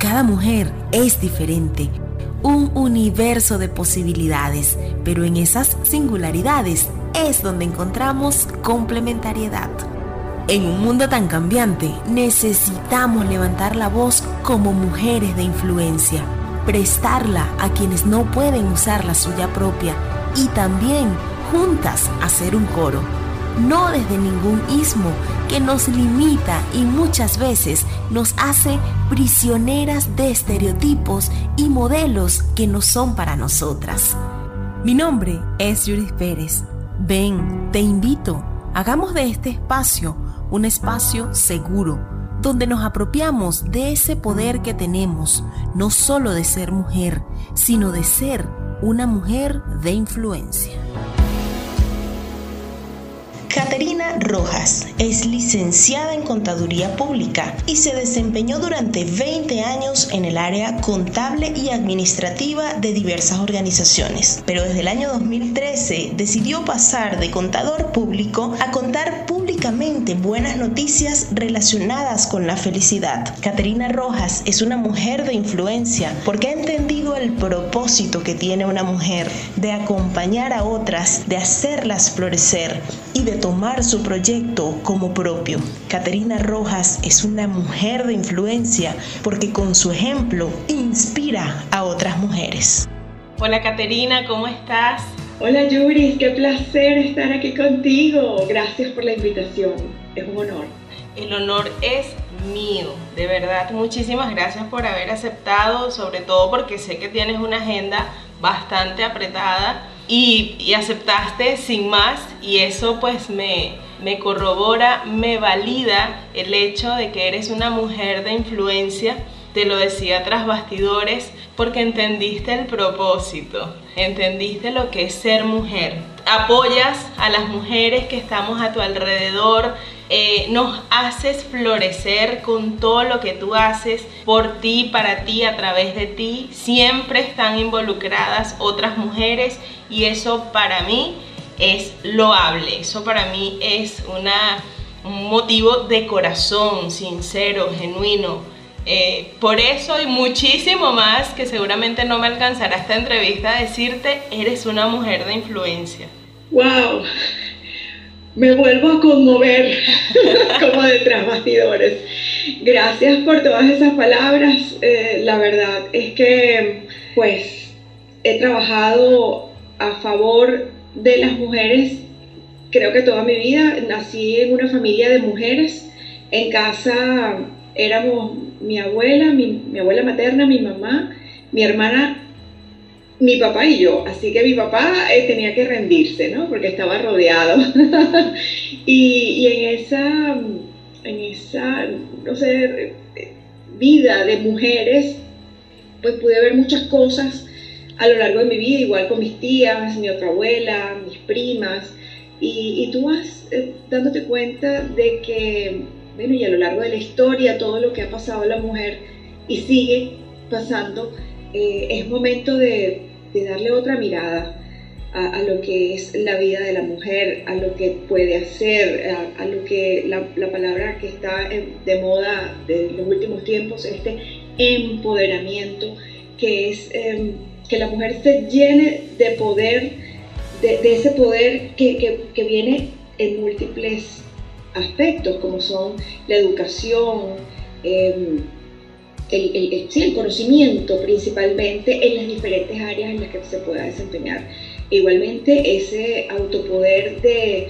Cada mujer es diferente, un universo de posibilidades, pero en esas singularidades es donde encontramos complementariedad. En un mundo tan cambiante, necesitamos levantar la voz como mujeres de influencia, prestarla a quienes no pueden usar la suya propia y también juntas hacer un coro, no desde ningún ismo que nos limita y muchas veces nos hace prisioneras de estereotipos y modelos que no son para nosotras. Mi nombre es Judith Pérez. Ven, te invito, hagamos de este espacio un espacio seguro donde nos apropiamos de ese poder que tenemos, no solo de ser mujer, sino de ser una mujer de influencia. Rojas es licenciada en Contaduría Pública y se desempeñó durante 20 años en el área contable y administrativa de diversas organizaciones, pero desde el año 2013 decidió pasar de contador público a contar públicamente buenas noticias relacionadas con la felicidad. Caterina Rojas es una mujer de influencia porque ha entendido el propósito que tiene una mujer de acompañar a otras, de hacerlas florecer y de tomar su proyecto como propio. Caterina Rojas es una mujer de influencia porque con su ejemplo inspira a otras mujeres. Hola Caterina, ¿cómo estás? Hola Yuri, qué placer estar aquí contigo. Gracias por la invitación. Es un honor. El honor es mío, de verdad. Muchísimas gracias por haber aceptado, sobre todo porque sé que tienes una agenda bastante apretada y, aceptaste sin más y eso pues me, me corrobora, me valida el hecho de que eres una mujer de influencia te lo decía tras bastidores porque entendiste el propósito, entendiste lo que es ser mujer. Apoyas a las mujeres que estamos a tu alrededor, eh, nos haces florecer con todo lo que tú haces por ti, para ti, a través de ti. Siempre están involucradas otras mujeres y eso para mí es loable, eso para mí es una, un motivo de corazón, sincero, genuino eh, por eso y muchísimo más, que seguramente no me alcanzará esta entrevista, a decirte, eres una mujer de influencia. ¡Wow! Me vuelvo a conmover como detrás bastidores. Gracias por todas esas palabras. Eh, la verdad es que, pues, he trabajado a favor de las mujeres, creo que toda mi vida. Nací en una familia de mujeres. En casa éramos mi abuela, mi, abuela materna, mi mamá, mi hermana, mi papá y yo. Así que mi papá eh, tenía que rendirse, ¿no? Porque estaba rodeado. y, en esa, en esa, no sé, vida de mujeres, pues pude ver muchas cosas a lo largo de mi vida, igual con mis tías, mi otra abuela, mis primas. Y, tú vas eh, dándote cuenta de que bueno, y a lo largo de la historia, todo lo que ha pasado a la mujer y sigue pasando, eh, es momento de, darle otra mirada a, lo que es la vida de la mujer, a lo que puede hacer, a, lo que la, palabra que está de moda de los últimos tiempos, este empoderamiento, que es em, que la mujer se llene de poder, de, ese poder que, que viene en múltiples aspectos como son la educación, em, el, conocimiento principalmente en las diferentes áreas en las que se pueda desempeñar. Igualmente ese autopoder de,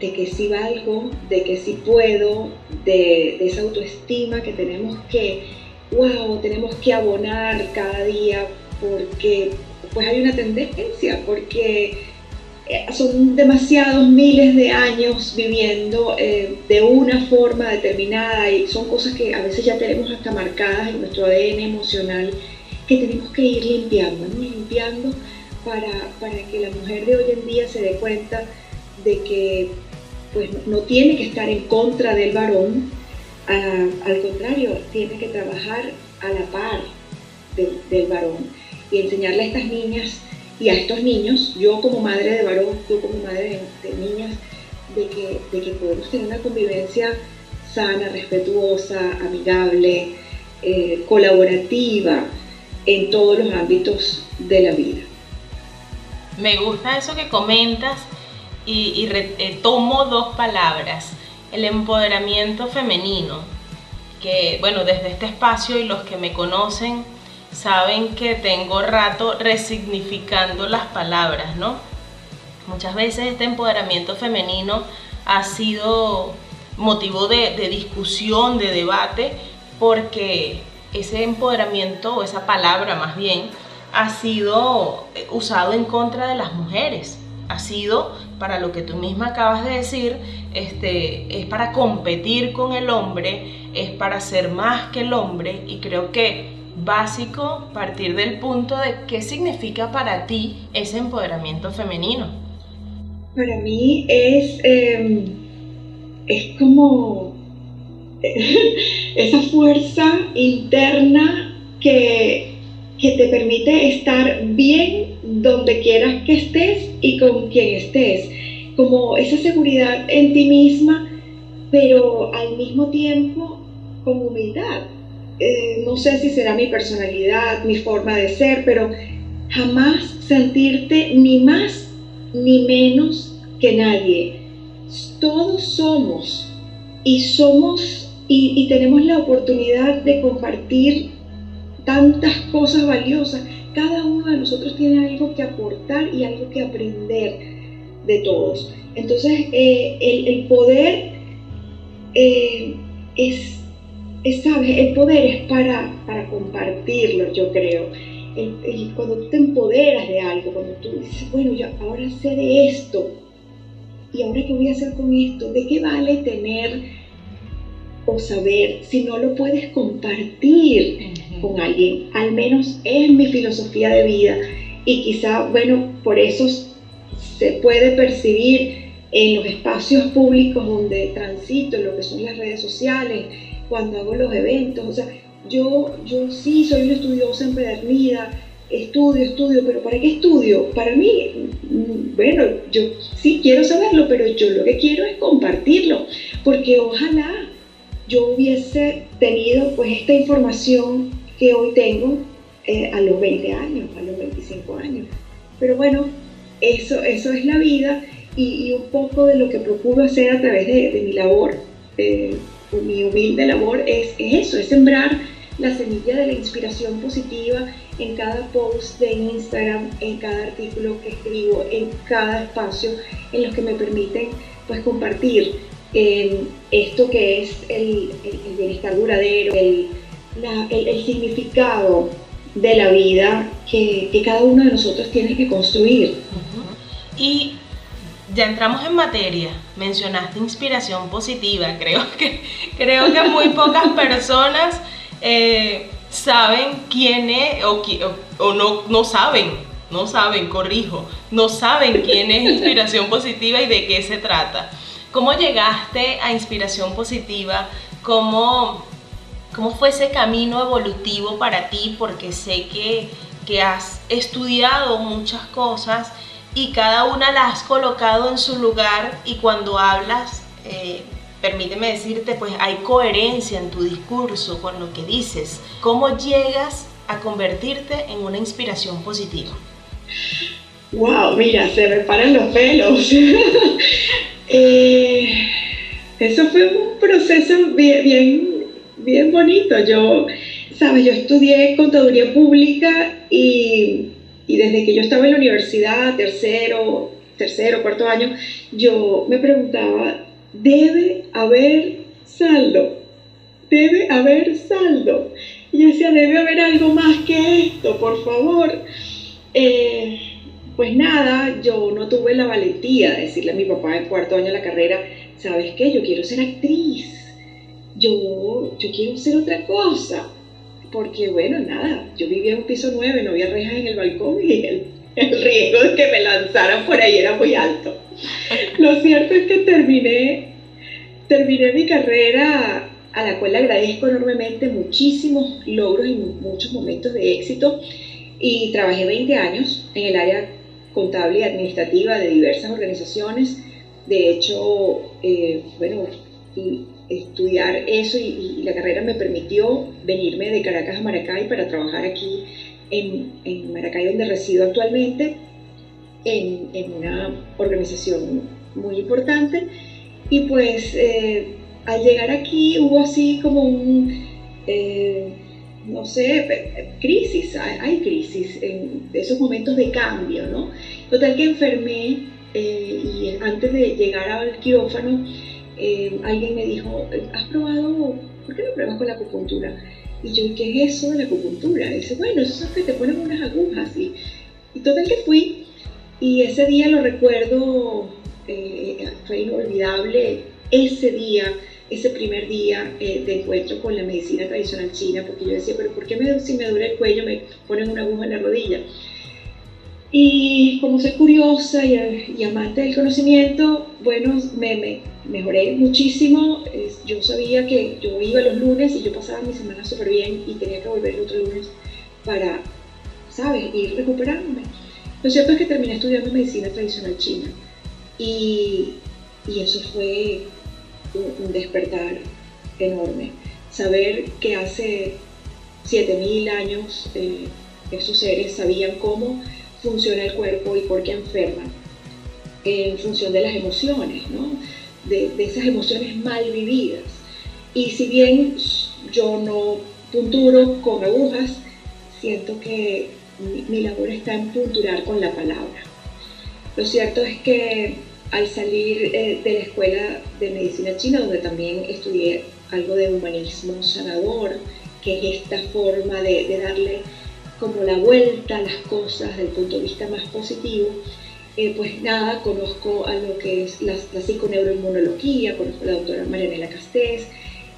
de que sí valgo, de que sí puedo, de, de esa autoestima que tenemos que, wow, tenemos que abonar cada día porque pues hay una tendencia, porque eh, son demasiados miles de años viviendo eh, de una forma determinada y son cosas que a veces ya tenemos hasta marcadas en nuestro ADN emocional que tenemos que ir limpiando, limpiando para, para, que la mujer de hoy en día se dé cuenta de que pues, no tiene que estar en contra del varón, al contrario, tiene que trabajar a la par del varón y enseñarle a estas niñas y a estos niños, yo como madre de varón, yo como madre de, niñas, de que, de que, podemos tener una convivencia sana, respetuosa, amigable, eh, colaborativa en todos los ámbitos de la vida. Me gusta eso que comentas y, eh, tomo dos palabras, el empoderamiento femenino, que bueno, desde este espacio y los que me conocen saben que tengo rato resignificando las palabras, ¿no? Muchas veces este empoderamiento femenino ha sido motivo de, discusión, de debate, porque ese empoderamiento, o esa palabra más bien, ha sido eh, usado en contra de las mujeres. Ha sido para lo que tú misma acabas de decir, este, es para competir con el hombre, es para ser más que el hombre y creo que básico partir del punto de qué significa para ti ese empoderamiento femenino. Para mí es, em, es como esa fuerza interna que, que te permite estar bien donde quieras que estés y con quien estés. Como esa seguridad en ti misma, pero al mismo tiempo con humildad. Eh, no sé si será mi personalidad, mi forma de ser, pero jamás sentirte ni más ni menos que nadie. Todos somos y somos y, tenemos la oportunidad de compartir tantas cosas valiosas. Cada uno de nosotros tiene algo que aportar y algo que aprender de todos. Entonces, eh, el, poder eh, es, ¿sabes? El poder es para, para compartirlo, yo creo. cuando tú te empoderas de algo, cuando tú dices, bueno, yo ahora sé de esto, ¿y ahora qué voy a hacer con esto? ¿De qué vale tener o saber si no lo puedes compartir con alguien. Al menos es mi filosofía de vida y quizá, bueno, por eso se puede percibir en los espacios públicos donde transito, en lo que son las redes sociales, cuando hago los eventos. O sea, yo, yo sí soy una estudiosa empedernida, estudio, estudio, pero ¿para qué estudio? Para mí, mm, bueno, yo sí quiero saberlo, pero yo lo que quiero es compartirlo, porque ojalá yo hubiese tenido pues esta información que hoy tengo eh, a los 20 años, a los 25 años. Pero bueno, eso, eso es la vida y, un poco de lo que procuro hacer a través de, mi labor, eh, mi humilde labor, es, eso, es sembrar la semilla de la inspiración positiva en cada post de Instagram, en cada artículo que escribo, en cada espacio en los que me permiten pues compartir esto que es el, bienestar duradero, el, significado de la vida que, cada uno de nosotros tiene que construir. Y ya entramos en materia, mencionaste inspiración positiva, creo que, creo que muy pocas personas eh, saben quién es o, no, no saben, no saben, corrijo, no saben quién es inspiración positiva y de qué se trata. ¿Cómo llegaste a inspiración positiva? ¿Cómo, cómo fue ese camino evolutivo para ti? Porque sé que, que has estudiado muchas cosas y cada una las has colocado en su lugar y cuando hablas, eh, permíteme decirte, pues hay coherencia en tu discurso con lo que dices. ¿Cómo llegas a convertirte en una inspiración positiva? Wow, mira, se me paran los pelos. Eh, eso fue un proceso bien, bien, bonito. Yo, sabes, yo estudié contaduría pública y, desde que yo estaba en la universidad, tercero, tercero, cuarto año, yo me preguntaba, ¿debe haber saldo? ¿Debe haber saldo? Y yo decía, debe haber algo más que esto, por favor. Eh, pues nada, yo no tuve la valentía de decirle a mi papá en cuarto año de la carrera, ¿sabes qué? Yo quiero ser actriz, yo, yo quiero ser otra cosa. Porque bueno, nada, yo vivía en un piso nueve, no había rejas en el balcón y el, el riesgo de que me lanzaran por ahí era muy alto. Lo cierto es que terminé, terminé mi carrera a la cual le agradezco enormemente muchísimos logros y muchos momentos de éxito y trabajé 20 años en el área contable y administrativa de diversas organizaciones. De hecho, eh, bueno, estudiar eso y, la carrera me permitió venirme de Caracas a Maracay para trabajar aquí en, en Maracay, donde resido actualmente, en, en, una organización muy importante. Y pues eh, al llegar aquí hubo así como un, eh, no sé, crisis, hay, crisis, en esos momentos de cambio, ¿no? Total que enfermé eh, y antes de llegar al quirófano, eh, alguien me dijo, ¿has probado, por qué no pruebas con la acupuntura? Y yo, ¿qué es eso de la acupuntura? Y dice, bueno, eso es que te ponen unas agujas. Y, y total que fui, y ese día lo recuerdo, eh, fue inolvidable, ese día, ese primer día de encuentro con la medicina tradicional china, porque yo decía, pero ¿por qué me, si me duele el cuello me ponen una aguja en la rodilla? Y como soy curiosa y, amante del conocimiento, bueno, me, mejoré muchísimo. Yo sabía que yo iba los lunes y yo pasaba mi semana súper bien y tenía que volver el otro lunes para, ¿sabes?, ir recuperándome. Lo cierto es que terminé estudiando medicina tradicional china y, eso fue un, despertar enorme. Saber que hace 7000 años eh, esos seres sabían cómo funciona el cuerpo y por qué enferma, en función de las emociones, ¿no? De, esas emociones mal vividas. Y si bien yo no punturo con agujas, siento que mi, labor está en punturar con la palabra. Lo cierto es que al salir eh, de la escuela de medicina china, donde también estudié algo de humanismo sanador, que es esta forma de darle como la vuelta a las cosas desde el punto de vista más positivo, eh, pues nada, conozco a lo que es la, la psiconeuroinmunología, conozco a la doctora Marianela Castés,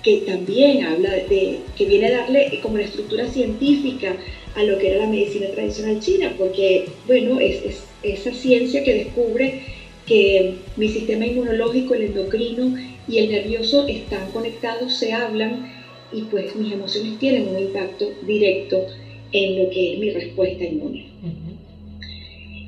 que también habla de, que viene a darle como la estructura científica a lo que era la medicina tradicional china, porque, bueno, es, es esa ciencia que descubre que mi sistema inmunológico, el endocrino y el nervioso están conectados, se hablan y pues mis emociones tienen un impacto directo en lo que es mi respuesta inmune.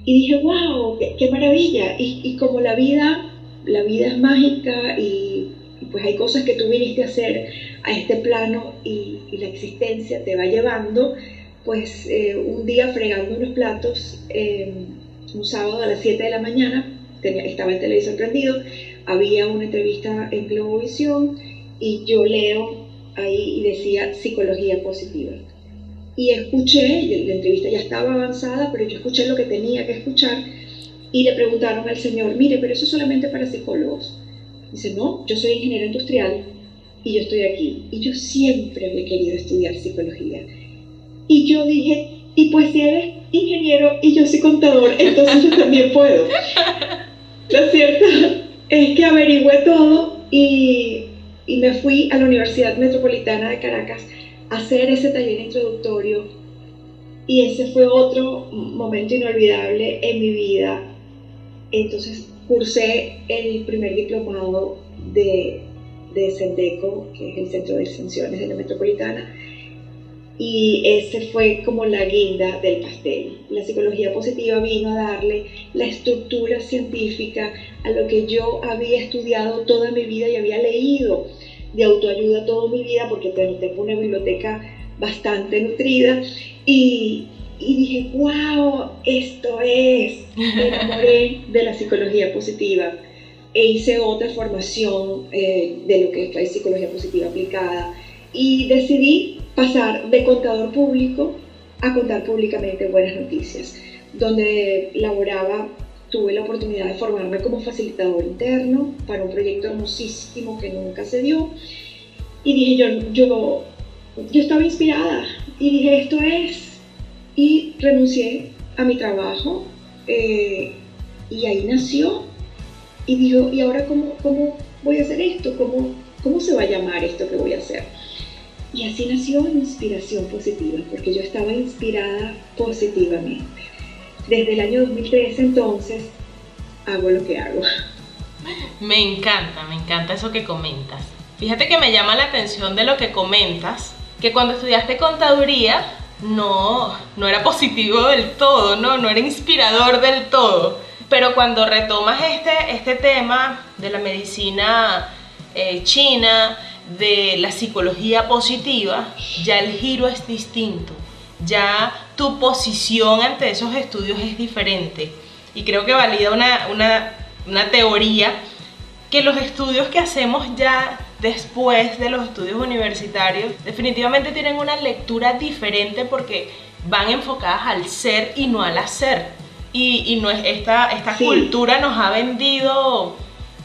Y dije, wow, qué, maravilla. Y, como la vida, la vida es mágica y, pues hay cosas que tú viniste a hacer a este plano y, la existencia te va llevando, pues eh, un día fregando unos platos, em, un sábado a las 7 de la mañana, estaba el televisor prendido, había una entrevista en Globovisión y yo leo ahí y decía psicología positiva y escuché, la entrevista ya estaba avanzada, pero yo escuché lo que tenía que escuchar y le preguntaron al señor, mire, pero eso es solamente para psicólogos. Dice, no, yo soy ingeniero industrial y yo estoy aquí. Y yo siempre había querido estudiar psicología. Y yo dije, y pues si eres ingeniero y yo soy contador, entonces yo también puedo. Lo cierto es que averigüé todo y, y me fui a la Universidad Metropolitana de Caracas hacer ese taller introductorio y ese fue otro momento inolvidable en mi vida. Entonces cursé el primer diplomado de, de Sendeco, que es el Centro de Extensiones de la Metropolitana, y ese fue como la guinda del pastel. La psicología positiva vino a darle la estructura científica a lo que yo había estudiado toda mi vida y había leído de autoayuda toda mi vida porque tengo una biblioteca bastante nutrida y, y dije, wow, esto es, me enamoré de la psicología positiva e hice otra formación eh, de lo que es la psicología positiva aplicada y decidí pasar de contador público a contar públicamente buenas noticias, donde laboraba tuve la oportunidad de formarme como facilitador interno para un proyecto hermosísimo que nunca se dio. Y dije, yo, yo, yo estaba inspirada y dije, esto es. Y renuncié a mi trabajo eh, y ahí nació. Y dijo, ¿y ahora cómo, cómo voy a hacer esto? ¿Cómo, ¿Cómo se va a llamar esto que voy a hacer? Y así nació Inspiración Positiva, porque yo estaba inspirada positivamente desde el año 2003 entonces hago lo que hago. Me encanta, me encanta eso que comentas. Fíjate que me llama la atención de lo que comentas, que cuando estudiaste contaduría no, no era positivo del todo, ¿no? no era inspirador del todo. Pero cuando retomas este, este tema de la medicina eh, china, de la psicología positiva, ya el giro es distinto, ya tu posición ante esos estudios es diferente. Y creo que valida una, una, una teoría que los estudios que hacemos ya después de los estudios universitarios definitivamente tienen una lectura diferente porque van enfocadas al ser y no al hacer. Y, no es, esta, esta cultura nos ha vendido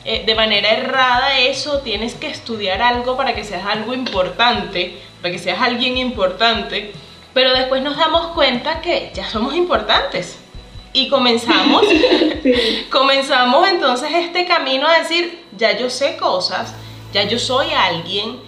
eh, de manera errada eso, tienes que estudiar algo para que seas algo importante, para que seas alguien importante, pero después nos damos cuenta que ya somos importantes. Y comenzamos, comenzamos entonces este camino a decir, ya yo sé cosas, ya yo soy alguien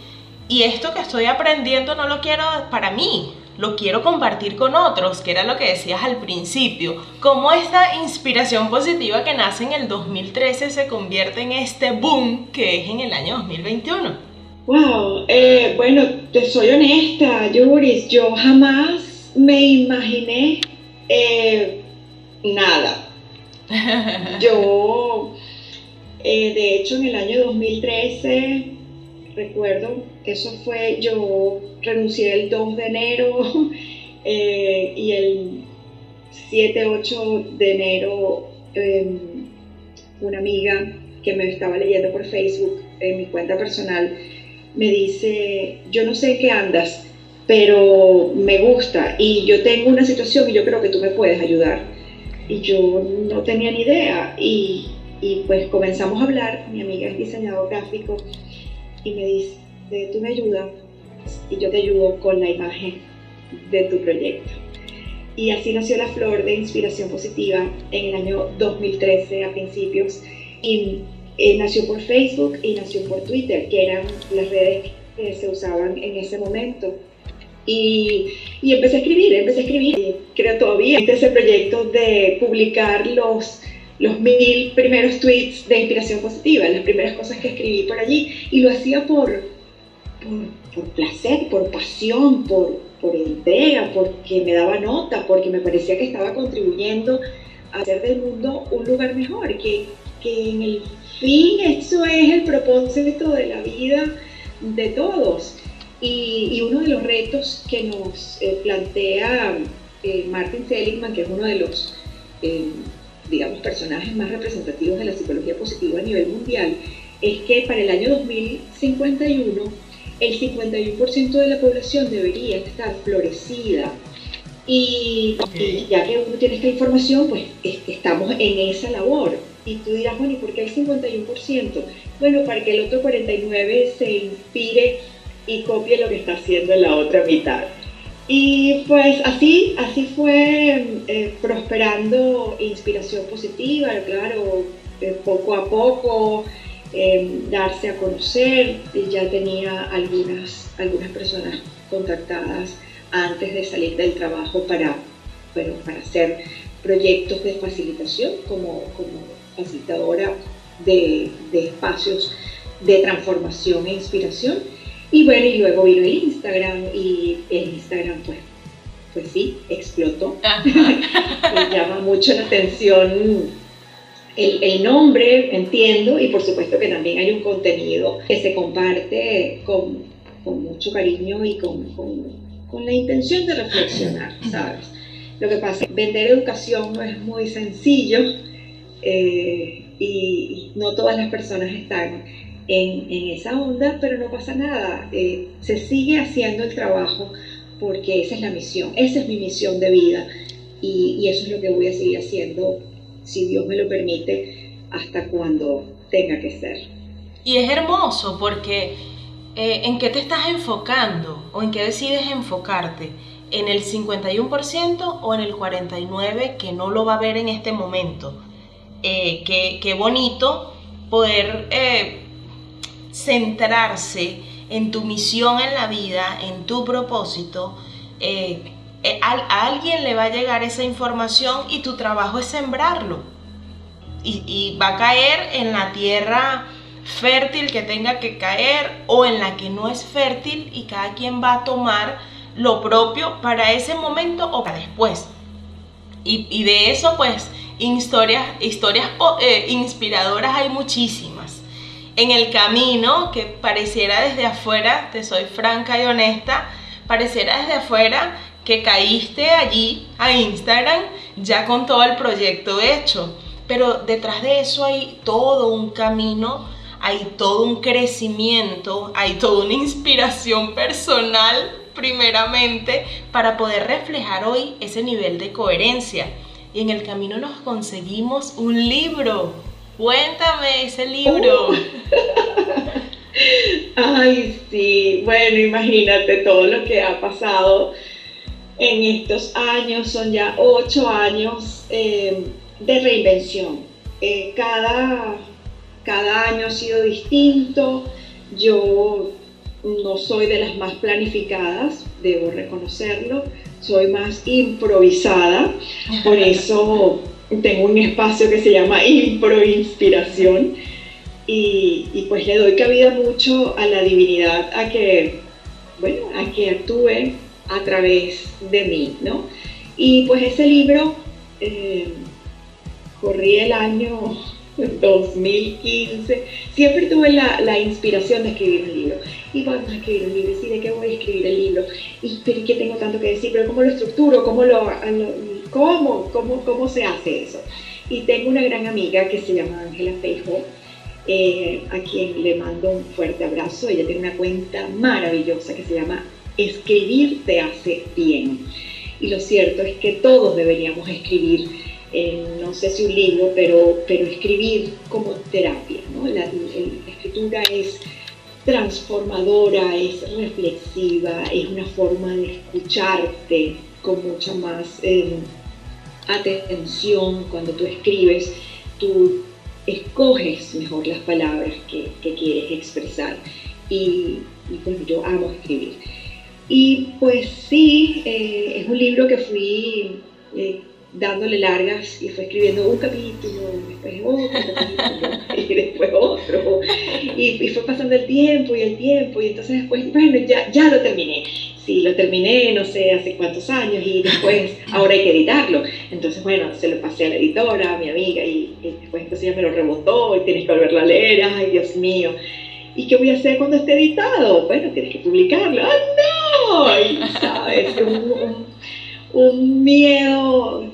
y esto que estoy aprendiendo no lo quiero para mí, lo quiero compartir con otros, que era lo que decías al principio. Cómo esta inspiración positiva que nace en el 2013 se convierte en este boom que es en el año 2021. Wow, eh, bueno, te soy honesta, Yuris, yo jamás me imaginé eh, nada. Yo, eh, de hecho, en el año 2013, recuerdo que eso fue, yo renuncié el 2 de enero y el 7, 8 de enero em, una amiga que me estaba leyendo por Facebook en mi cuenta personal me dice, yo no sé qué andas, pero me gusta y yo tengo una situación y yo creo que tú me puedes ayudar. Y yo no tenía ni idea y, y pues comenzamos a hablar, mi amiga es diseñador gráfico y me dice, tú me ayudas y yo te ayudo con la imagen de tu proyecto. Y así nació la flor de inspiración positiva en el año 2013 a principios. Y eh, nació por Facebook y nació por Twitter, que eran las redes que se usaban en ese momento. Y, y empecé a escribir, empecé a escribir. Y creo todavía ese proyecto de publicar los, los mil primeros tweets de inspiración positiva, las primeras cosas que escribí por allí. Y lo hacía por, por, placer, por pasión, por, por entrega, porque me daba nota, porque me parecía que estaba contribuyendo a hacer del mundo un lugar mejor, que, que en el fin eso es el propósito de la vida de todos. Y, uno de los retos que nos eh, plantea eh, Martin Seligman, que es uno de los, eh, digamos, personajes más representativos de la psicología positiva a nivel mundial, es que para el año 2051 el 51% de la población debería estar florecida. Y, ya que uno tiene esta información, pues estamos en esa labor. Y tú dirás, bueno, ¿y por qué el 51%? Bueno, para que el otro 49% se inspire y copie lo que está haciendo la otra mitad. Y pues así, así fue eh, prosperando inspiración positiva, claro, eh, poco a poco, Em, darse a conocer. Ya tenía algunas, algunas personas contactadas antes de salir del trabajo para, bueno, para hacer proyectos de facilitación como facilitadora de, de, espacios de transformación e inspiración. Y bueno, y luego vino el Instagram y el Instagram pues, pues sí, explotó. Me llama mucho la atención el, nombre, entiendo, y por supuesto que también hay un contenido que se comparte con, con mucho cariño y con, con, la intención de reflexionar, ¿sabes? Lo que pasa es que vender educación no es muy sencillo eh, y, no todas las personas están en, en, esa onda, pero no pasa nada. Eh, se sigue haciendo el trabajo porque esa es la misión, esa es mi misión de vida y, eso es lo que voy a seguir haciendo si Dios me lo permite, hasta cuando tenga que ser. Y es hermoso porque eh, ¿en qué te estás enfocando o en qué decides enfocarte? ¿En el 51% o en el 49% que no lo va a ver en este momento? Eh, qué, bonito poder eh, centrarse en tu misión en la vida, en tu propósito, eh, a, alguien le va a llegar esa información y tu trabajo es sembrarlo. Y, va a caer en la tierra fértil que tenga que caer o en la que no es fértil y cada quien va a tomar lo propio para ese momento o para después. Y, de eso pues historias, historias eh, inspiradoras hay muchísimas. en el camino que pareciera desde afuera, te soy franca y honesta, pareciera desde afuera que caíste allí a Instagram ya con todo el proyecto hecho. Pero detrás de eso hay todo un camino, hay todo un crecimiento, hay toda una inspiración personal primeramente para poder reflejar hoy ese nivel de coherencia. Y en el camino nos conseguimos un libro. Cuéntame ese libro. Uh. Ay, sí. Bueno, imagínate todo lo que ha pasado en estos años. Son ya ocho años eh, de reinvención. Eh, cada, cada año ha sido distinto. Yo no soy de las más planificadas, debo reconocerlo, soy más improvisada, por eso tengo un espacio que se llama Improinspiración y, y pues le doy cabida mucho a la divinidad a que, bueno, a que actúe a través de mí, ¿no? Y pues ese libro eh, corrí el año 2015, siempre tuve la, inspiración de escribir un libro. Y vamos a escribir un libro, ¿y de qué voy a escribir el libro? ¿Y pero qué tengo tanto que decir? ¿Pero cómo lo estructuro? ¿Cómo, lo, cómo, cómo, cómo se hace eso? Y tengo una gran amiga que se llama Ángela Feijo, eh, a quien le mando un fuerte abrazo. Ella tiene una cuenta maravillosa que se llama Escribir te hace bien. Y lo cierto es que todos deberíamos escribir no sé si un libro, pero, pero escribir como terapia. La, escritura es transformadora, es reflexiva, es una forma de escucharte con mucha más eh, atención. Cuando tú escribes, tú escoges mejor las palabras que, quieres expresar. Y, pues yo amo escribir. Y pues sí, eh, es un libro que fui eh, dándole largas y fue escribiendo un capítulo, después otro y después otro. Y, fue pasando el tiempo y el tiempo, y entonces después, bueno, ya, ya lo terminé. Sí, lo terminé, no sé hace cuántos años, y después ahora hay que editarlo. Entonces, bueno, se lo pasé a la editora, a mi amiga, y, después entonces ella me lo rebotó, y tienes que volverlo a leer, ay Dios mío. ¿Y qué voy a hacer cuando esté editado? Bueno, tienes que publicarlo. ¡Ah, no! Y, ¿sabes? Un, un miedo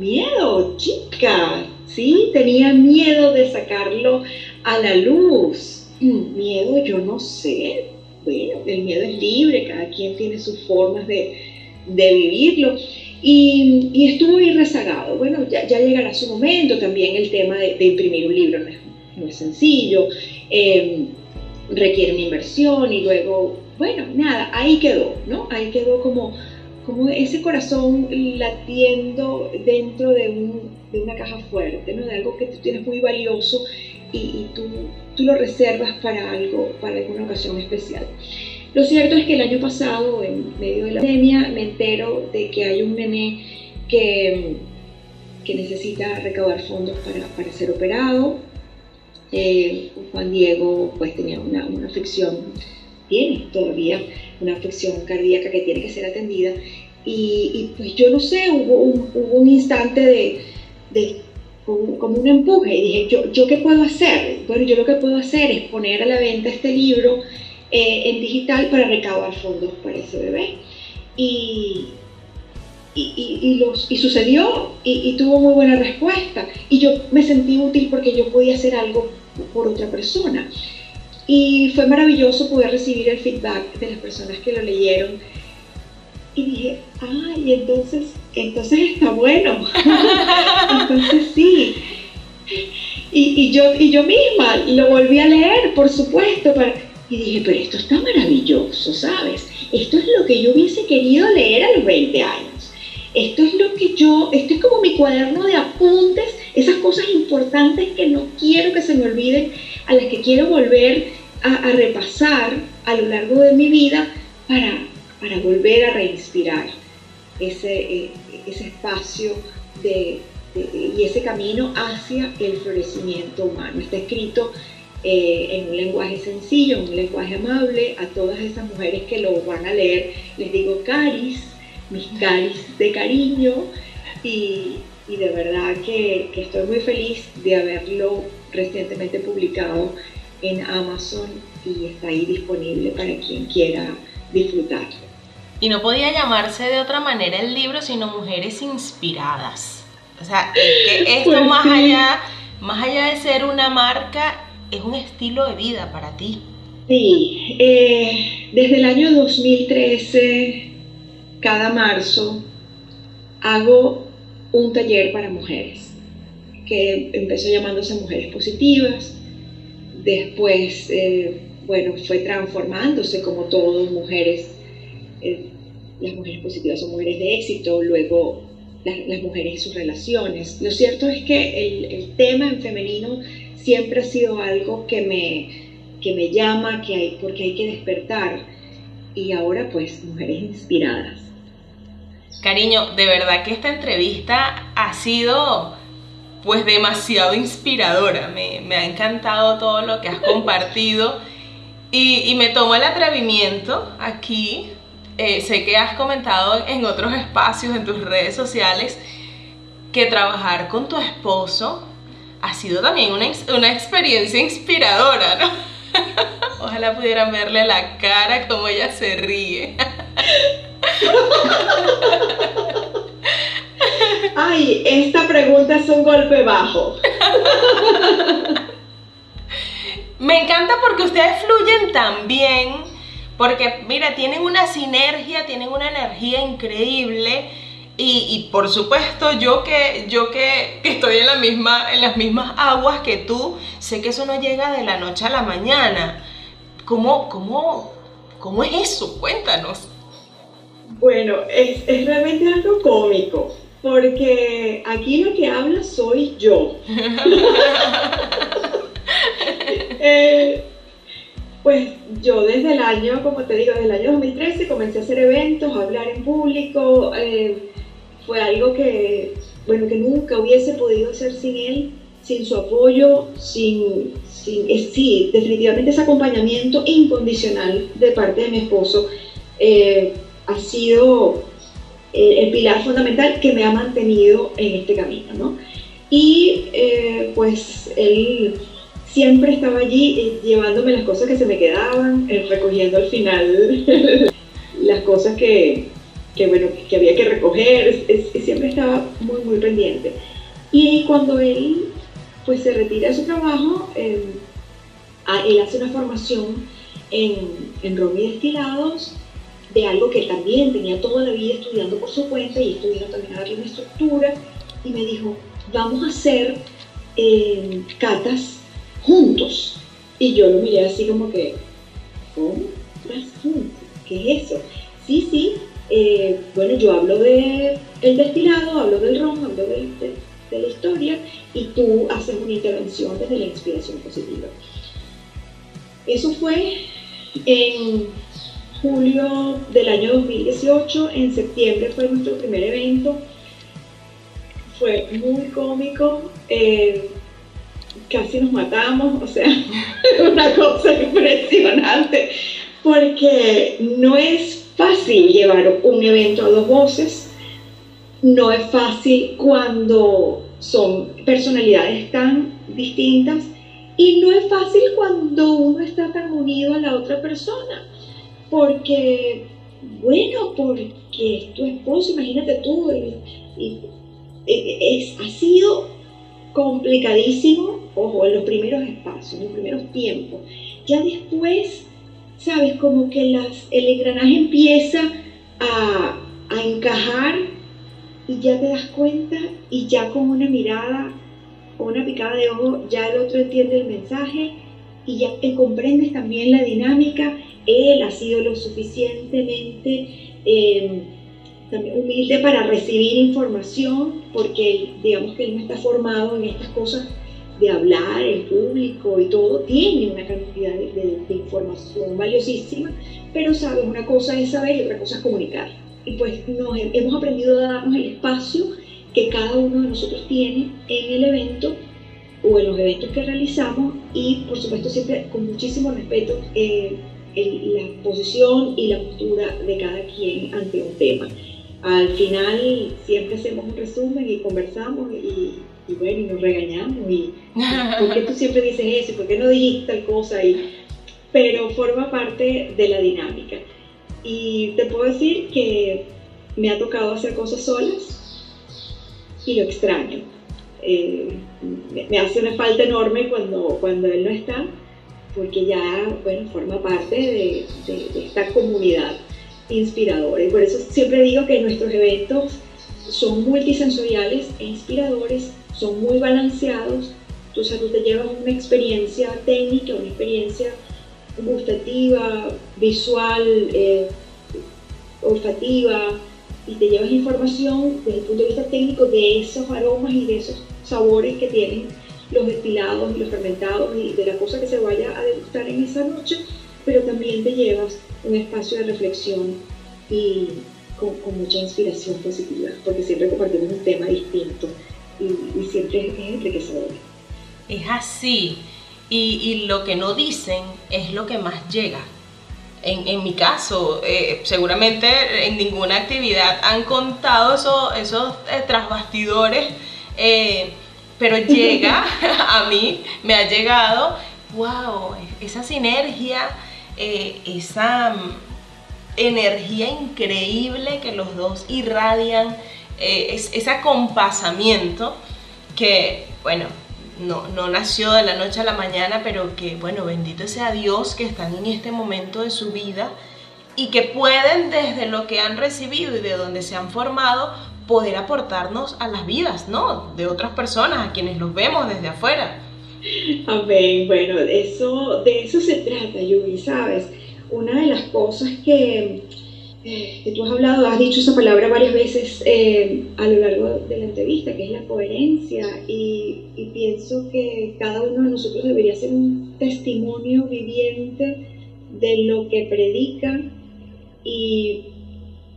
miedo, chica, ¿sí? Tenía miedo de sacarlo a la luz. Miedo, yo no sé. Bueno, el miedo es libre, cada quien tiene sus formas de, vivirlo. Y, estuvo ahí rezagado. Bueno, ya, llegará su momento. También el tema de, imprimir un libro no es, sencillo. Em, requiere una inversión y luego, bueno, nada, ahí quedó, ¿no? Ahí quedó como como ese corazón latiendo dentro de, una caja fuerte, ¿no? de algo que tú tienes muy valioso y, tú, tú, lo reservas para algo, para alguna ocasión especial. Lo cierto es que el año pasado, en medio de la pandemia, me entero de que hay un nene que, que necesita recaudar fondos para, para ser operado. Eh, Juan Diego pues tenía una, una afección, tiene todavía una afección cardíaca que tiene que ser atendida. Y, pues yo no sé, hubo un, hubo un instante de, de como, un empuje y dije, ¿yo, ¿yo qué puedo hacer? Bueno, yo lo que puedo hacer es poner a la venta este libro eh, en digital para recaudar fondos para ese bebé. Y, y, y, los, y sucedió y, tuvo muy buena respuesta. Y yo me sentí útil porque yo podía hacer algo por otra persona. Y fue maravilloso poder recibir el feedback de las personas que lo leyeron. Y dije, ay, entonces, entonces está bueno. entonces sí. Y, yo, y yo misma lo volví a leer, por supuesto, y dije, pero esto está maravilloso, ¿sabes? Esto es lo que yo hubiese querido leer a los 20 años. Esto es lo que yo, esto es como mi cuaderno de apuntes, esas cosas importantes que no quiero que se me olviden, a las que quiero volver a, repasar a lo largo de mi vida para, para volver a reinspirar ese, eh, ese espacio de, y ese camino hacia el florecimiento humano. Está escrito eh, en un lenguaje sencillo, en un lenguaje amable. A todas esas mujeres que lo van a leer les digo caris, mis caris de cariño y, y de verdad que, que, estoy muy feliz de haberlo recientemente publicado en Amazon y está ahí disponible para quien quiera disfrutar. Y no podía llamarse de otra manera el libro, sino Mujeres Inspiradas. O sea, que esto Pues más sí. allá, más allá de ser una marca, es un estilo de vida para ti. Sí, eh, desde el año 2013, cada marzo, hago un taller para mujeres, que empezó llamándose Mujeres Positivas. Después, eh, bueno, fue transformándose como todo, mujeres, eh, las mujeres positivas son mujeres de éxito, luego las, mujeres y sus relaciones. Lo cierto es que el, tema en femenino siempre ha sido algo que me, que me llama, que hay, porque hay que despertar. Y ahora pues mujeres inspiradas. Cariño, de verdad que esta entrevista ha sido pues demasiado inspiradora. Me ha encantado todo lo que has compartido y, y me tomo el atrevimiento aquí. eh, sé que has comentado en otros espacios, en tus redes sociales, que trabajar con tu esposo ha sido también una, una experiencia inspiradora, ¿no? Ojalá pudieran verle la cara como ella se ríe. Ay, esta pregunta es un golpe bajo. Me encanta porque ustedes fluyen tan bien, porque mira, tienen una sinergia, tienen una energía increíble y, y por supuesto yo que yo que, que estoy en la misma en las mismas aguas que tú, sé que eso no llega de la noche a la mañana. ¿Cómo cómo cómo es eso? Cuéntanos. Bueno, es, es realmente algo cómico, porque aquí lo que habla soy yo. Eh, pues yo desde el año, como te digo, desde el año 2013 comencé a hacer eventos, a hablar en público. eh, fue algo que, bueno, que nunca hubiese podido hacer sin él, sin su apoyo, sin, sin eh, sí, definitivamente ese acompañamiento incondicional de parte de mi esposo ha sido el, el pilar fundamental que me ha mantenido en este camino, ¿no? Y pues él siempre estaba allí eh, llevándome las cosas que se me quedaban, eh, recogiendo al final las cosas que, que, bueno, que había que recoger, siempre estaba muy, muy pendiente. Y cuando él pues se retira de su trabajo, eh, él hace una formación en, en ron y destilados de algo que también tenía toda la vida estudiando por su cuenta y esto vino también a darle una estructura y me dijo, vamos a hacer eh, catas juntos. Y yo lo miré así como que, ¿cómo? ¿Catas juntos? ¿Qué es eso? Sí, sí, eh, bueno, yo hablo de el destilado, hablo del ron, hablo de, de la historia y tú haces una intervención desde la inspiración positiva. Eso fue en julio del año 2018, en septiembre fue nuestro primer evento. Fue muy cómico, eh, casi nos matamos, o sea, una cosa impresionante, porque no es fácil llevar un evento a dos voces, no es fácil cuando son personalidades tan distintas y no es fácil cuando uno está tan unido a la otra persona, porque, bueno, porque es tu esposo, imagínate tú, y- es, ha sido complicadísimo, ojo, en los primeros espacios, en los primeros tiempos. Ya después, sabes, como que las, el engranaje empieza a, encajar y ya te das cuenta y ya con una mirada o una picada de ojo, ya el otro entiende el mensaje y ya te comprendes también la dinámica. Él ha sido lo suficientemente también humilde para recibir información, porque digamos que él no está formado en estas cosas de hablar en público y todo, tiene una cantidad de, de- de información valiosísima, pero sabes, una cosa es saber y otra cosa es comunicar. Y pues nos he- hemos aprendido a darnos el espacio que cada uno de nosotros tiene en el evento o en los eventos que realizamos y por supuesto siempre con muchísimo respeto eh, el- la posición y la postura de cada quien ante un tema. Al final siempre hacemos un resumen y conversamos y, y bueno, nos regañamos y ¿por qué tú siempre dices eso? ¿Por qué no dijiste tal cosa? Y, pero forma parte de la dinámica. Y te puedo decir que me ha tocado hacer cosas solas y lo extraño. Eh, me hace una falta enorme cuando, cuando él no está, porque ya bueno, forma parte de, de esta comunidad inspiradora. Y por eso siempre digo que nuestros eventos son multisensoriales e inspiradores, son muy balanceados. Tu salud te lleva una experiencia técnica, una experiencia gustativa, visual, eh, olfativa, y te llevas información desde el punto de vista técnico de esos aromas y de esos sabores que tienen los destilados y los fermentados y de la cosa que se vaya a degustar en esa noche, pero también te llevas un espacio de reflexión y con, mucha inspiración positiva, porque siempre compartimos un tema distinto y, siempre es, enriquecedor. Es así, y, lo que no dicen es lo que más llega. En, mi caso, eh, seguramente en ninguna actividad han contado eso, esos eh, trasbastidores, eh, pero llega a mí, me ha llegado, wow, esa sinergia, esa energía increíble que los dos irradian, eh, es, ese acompasamiento que, bueno, no, no, nació de la noche a la mañana, pero que, bueno, bendito sea Dios que están en este momento de su vida y que pueden desde lo que han recibido y de donde se han formado poder aportarnos a las vidas, ¿no? De otras personas, a quienes los vemos desde afuera. Amén. Bueno, eso, de eso se trata, Yubi, ¿sabes? una de las cosas que, eh, que, tú has hablado, has dicho esa palabra varias veces eh, a lo largo de la entrevista, que es la coherencia, y, pienso que cada uno de nosotros debería ser un testimonio viviente de lo que predica y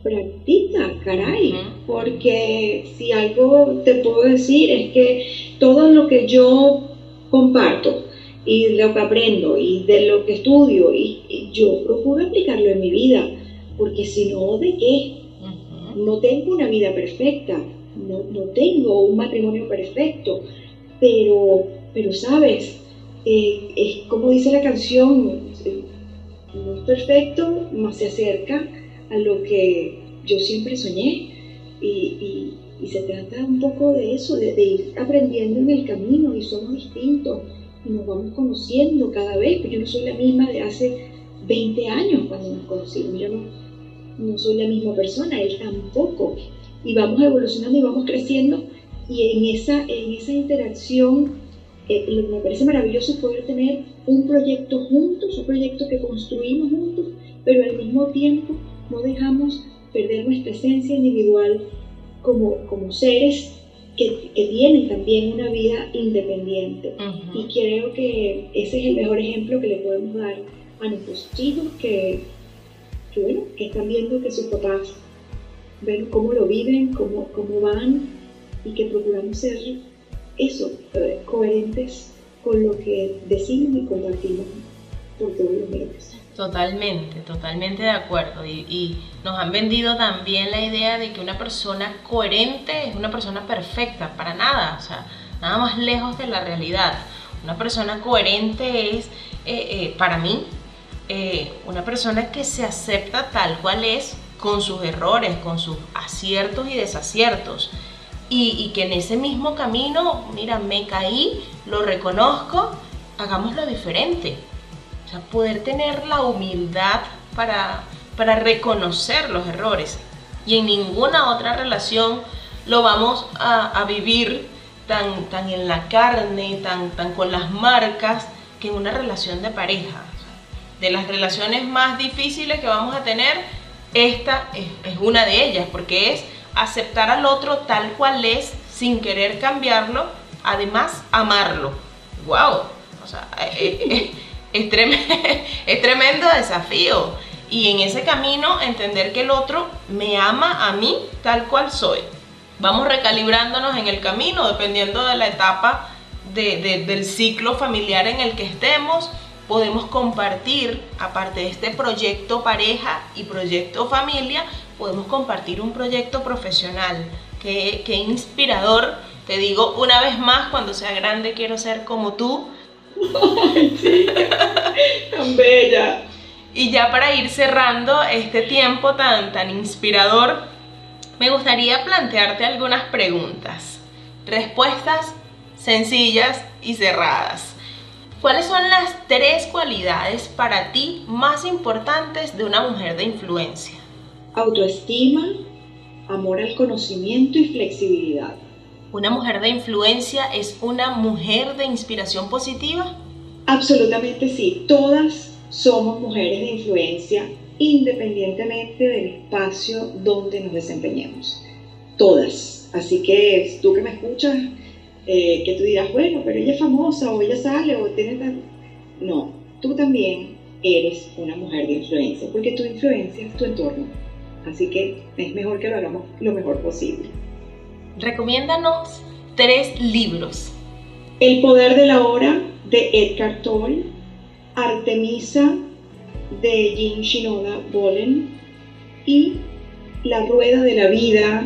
practica, caray, porque si algo te puedo decir es que todo lo que yo comparto, y lo que aprendo y de lo que estudio y, yo procuro aplicarlo en mi vida, porque si no, ¿de qué? No tengo una vida perfecta, no, no, tengo un matrimonio perfecto, pero, pero sabes, eh, es como dice la canción, no es perfecto, más se acerca a lo que yo siempre soñé y, y, se trata un poco de eso, de, ir aprendiendo en el camino y somos distintos y nos vamos conociendo cada vez, pero yo no soy la misma de hace 20 años cuando nos conocimos, yo no, no soy la misma persona, él tampoco, y vamos evolucionando y vamos creciendo, y en esa, en esa interacción, eh, lo que me parece maravilloso es poder tener un proyecto juntos, un proyecto que construimos juntos, pero al mismo tiempo no dejamos perder nuestra esencia individual como, como seres que, tienen también una vida independiente. Y creo que ese es el mejor ejemplo que le podemos dar a nuestros hijos que, bueno, que están viendo que sus papás ven cómo lo viven, cómo, cómo van y que procuramos ser eso, eh, coherentes con lo que decimos y compartimos por todos los medios. Totalmente, totalmente de acuerdo. Y, nos han vendido también la idea de que una persona coherente es una persona perfecta, para nada, o sea, nada más lejos de la realidad. Una persona coherente es, eh, eh, para mí, eh, una persona que se acepta tal cual es, con sus errores, con sus aciertos y desaciertos. Y, y que en ese mismo camino, mira, me caí, lo reconozco, hagámoslo diferente poder tener la humildad para, para reconocer los errores. Y en ninguna otra relación lo vamos a, vivir tan, tan en la carne, tan, tan con las marcas, que en una relación de pareja. De las relaciones más difíciles que vamos a tener, esta es, es una de ellas, porque es aceptar al otro tal cual es, sin querer cambiarlo, además amarlo. ¡Wow! O sea, eh, eh, es, tremendo desafío. Y en ese camino entender que el otro me ama a mí tal cual soy. Vamos recalibrándonos en el camino dependiendo de la etapa del ciclo familiar en el que estemos. Podemos compartir, aparte de este proyecto pareja y proyecto familia, podemos compartir un proyecto profesional. que, que inspirador Te digo una vez más, cuando sea grande quiero ser como tú. Ay, chica, tan bella. Y ya para ir cerrando este tiempo tan, tan inspirador, me gustaría plantearte algunas preguntas. Respuestas sencillas y cerradas. ¿Cuáles son las tres cualidades para ti más importantes de una mujer de influencia? Autoestima, amor al conocimiento y flexibilidad. ¿Una mujer de influencia es una mujer de inspiración positiva? Absolutamente sí. Todas somos mujeres de influencia independientemente del espacio donde nos desempeñemos. Todas. Así que tú que me escuchas, eh, que tú dirás, bueno, pero ella es famosa o ella sale o tiene tan... No, tú también eres una mujer de influencia, porque tu influencia es tu entorno. Así que es mejor que lo hagamos lo mejor posible. Recomiéndanos tres libros. El poder de la hora de Edgar Tolle, Artemisa de Jean Shinoda Bolen y La rueda de la vida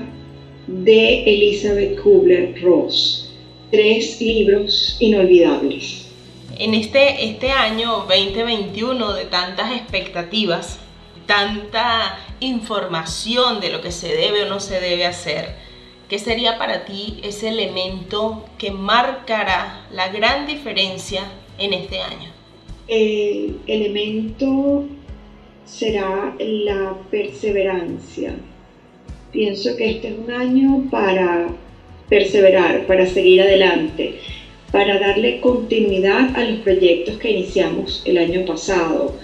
de Elizabeth Kubler-Ross. Tres libros inolvidables. En este, este año 2021 de tantas expectativas, tanta información de lo que se debe o no se debe hacer, ¿qué sería para ti ese elemento que marcará la gran diferencia en este año? El elemento será la perseverancia. Pienso que este es un año para perseverar, para seguir adelante, para darle continuidad a los proyectos que iniciamos el año pasado,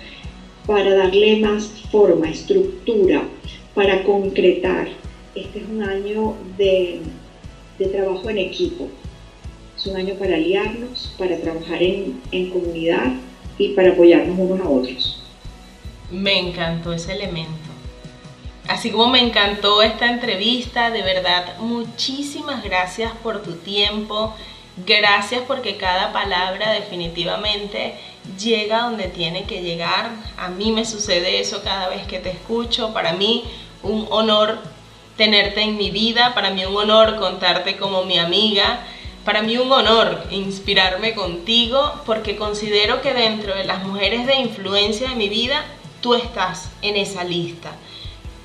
para darle más forma, estructura, para concretar. Este es un año de, trabajo en equipo. Es un año para aliarnos, para trabajar en, en comunidad y para apoyarnos unos a otros. Me encantó ese elemento. Así como me encantó esta entrevista, de verdad, muchísimas gracias por tu tiempo. Gracias porque cada palabra definitivamente llega donde tiene que llegar. A mí me sucede eso cada vez que te escucho. Para mí un honor tenerte en mi vida, para mí un honor contarte como mi amiga. Para mí un honor inspirarme contigo porque considero que dentro de las mujeres de influencia de mi vida, tú estás en esa lista.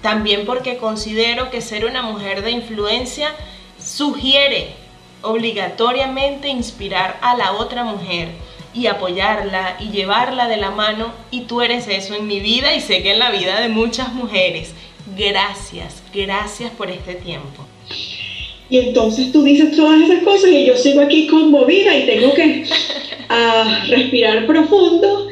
También porque considero que ser una mujer de influencia sugiere obligatoriamente inspirar a la otra mujer y apoyarla y llevarla de la mano y tú eres eso en mi vida y sé que en la vida de muchas mujeres. Gracias, gracias por este tiempo. Y entonces tú dices todas esas cosas y yo sigo aquí conmovida y tengo que ah, respirar profundo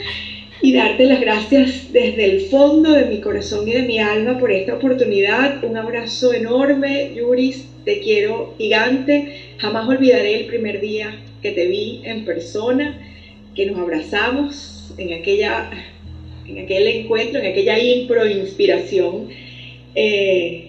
y darte las gracias desde el fondo de mi corazón y de mi alma por esta oportunidad. Un abrazo enorme, Yuris, te quiero gigante. Jamás olvidaré el primer día que te vi en persona, que nos abrazamos en, aquella, en aquel encuentro, en aquella impro inspiración. Eh,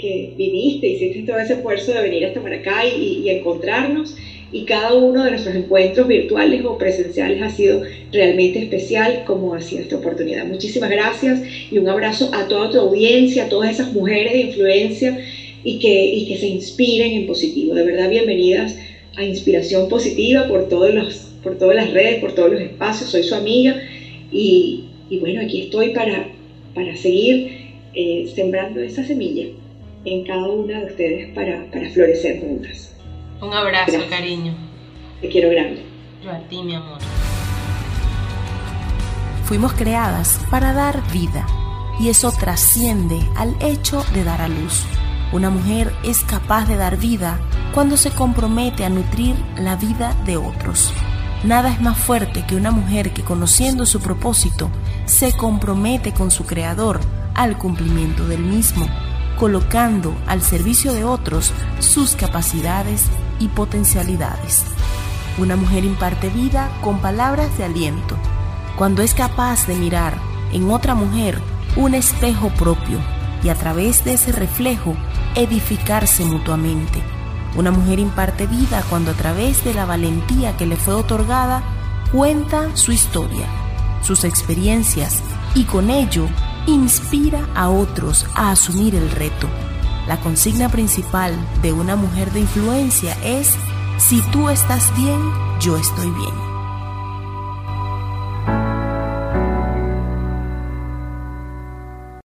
que, viniste, hiciste todo ese esfuerzo de venir hasta Maracay y, y encontrarnos y cada uno de nuestros encuentros virtuales o presenciales ha sido realmente especial como ha sido esta oportunidad. Muchísimas gracias y un abrazo a toda tu audiencia, a todas esas mujeres de influencia y que, y que se inspiren en positivo. De verdad, bienvenidas a Inspiración Positiva por, todos los, por todas las redes, por todos los espacios. Soy su amiga y, y bueno, aquí estoy para, para seguir eh, sembrando esa semilla en cada una de ustedes para, para florecer juntas. Un abrazo, cariño. Te quiero grande. Yo a ti, mi amor. Fuimos creadas para dar vida y eso trasciende al hecho de dar a luz. Una mujer es capaz de dar vida cuando se compromete a nutrir la vida de otros. Nada es más fuerte que una mujer que conociendo su propósito se compromete con su creador al cumplimiento del mismo, colocando al servicio de otros sus capacidades y potencialidades. Una mujer imparte vida con palabras de aliento, cuando es capaz de mirar en otra mujer un espejo propio y a través de ese reflejo edificarse mutuamente. Una mujer imparte vida cuando a través de la valentía que le fue otorgada cuenta su historia, sus experiencias y con ello inspira a otros a asumir el reto. La consigna principal de una mujer de influencia es, si tú estás bien, yo estoy bien.